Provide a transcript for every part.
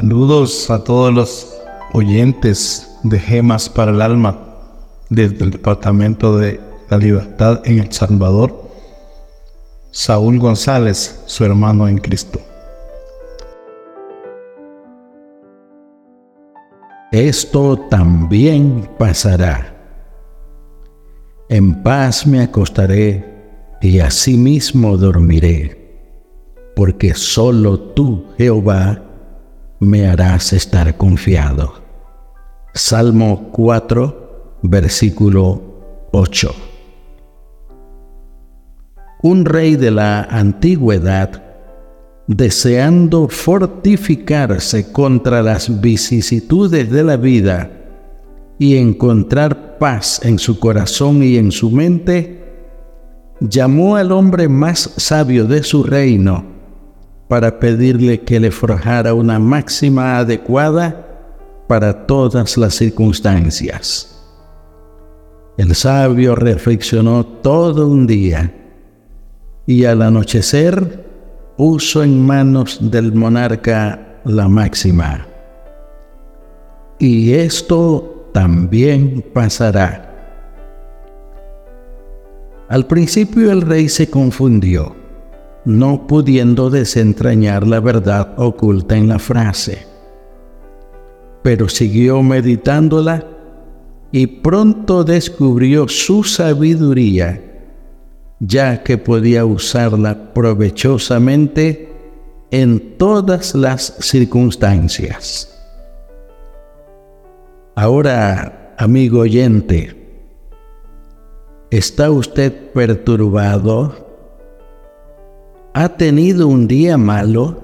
Saludos a todos los oyentes de Gemas para el Alma desde el Departamento de la Libertad en El Salvador. Saúl González, su hermano en Cristo. Esto también pasará. En paz me acostaré y asimismo dormiré, porque solo tú, Jehová, me harás estar confiado. Salmo 4, versículo 8. Un rey de la antigüedad, deseando fortificarse contra las vicisitudes de la vida y encontrar paz en su corazón y en su mente, llamó al hombre más sabio de su reino, para pedirle que le forjara una máxima adecuada para todas las circunstancias. El sabio reflexionó todo un día y al anochecer puso en manos del monarca la máxima. Y esto también pasará. Al principio el rey se confundió no pudiendo desentrañar la verdad oculta en la frase. Pero siguió meditándola y pronto descubrió su sabiduría, ya que podía usarla provechosamente en todas las circunstancias. Ahora, amigo oyente, ¿está usted perturbado? Ha tenido un día malo,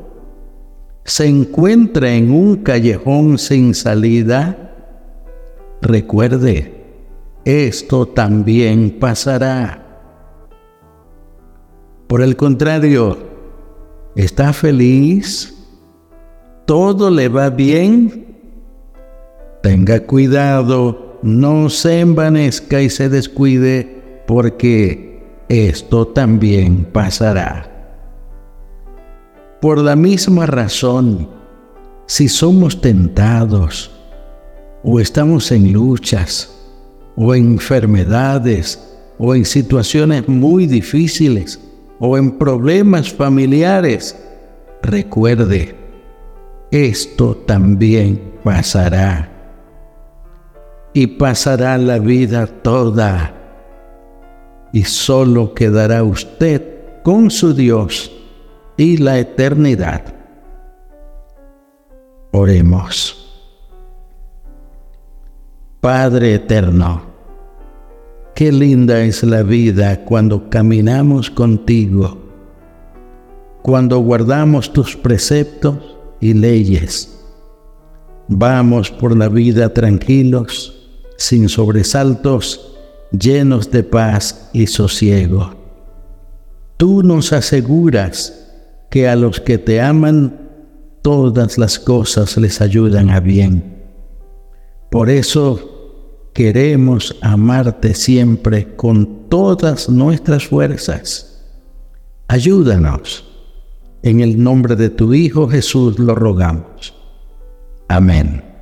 se encuentra en un callejón sin salida, recuerde, esto también pasará. Por el contrario, está feliz, todo le va bien, tenga cuidado, no se envanezca y se descuide, porque esto también pasará. Por la misma razón, si somos tentados o estamos en luchas o en enfermedades o en situaciones muy difíciles o en problemas familiares, recuerde, esto también pasará. Y pasará la vida toda. Y solo quedará usted con su Dios y la eternidad. Oremos. Padre eterno, qué linda es la vida cuando caminamos contigo, cuando guardamos tus preceptos y leyes. Vamos por la vida tranquilos, sin sobresaltos, llenos de paz y sosiego. Tú nos aseguras que a los que te aman todas las cosas les ayudan a bien. Por eso queremos amarte siempre con todas nuestras fuerzas. Ayúdanos. En el nombre de tu Hijo Jesús lo rogamos. Amén.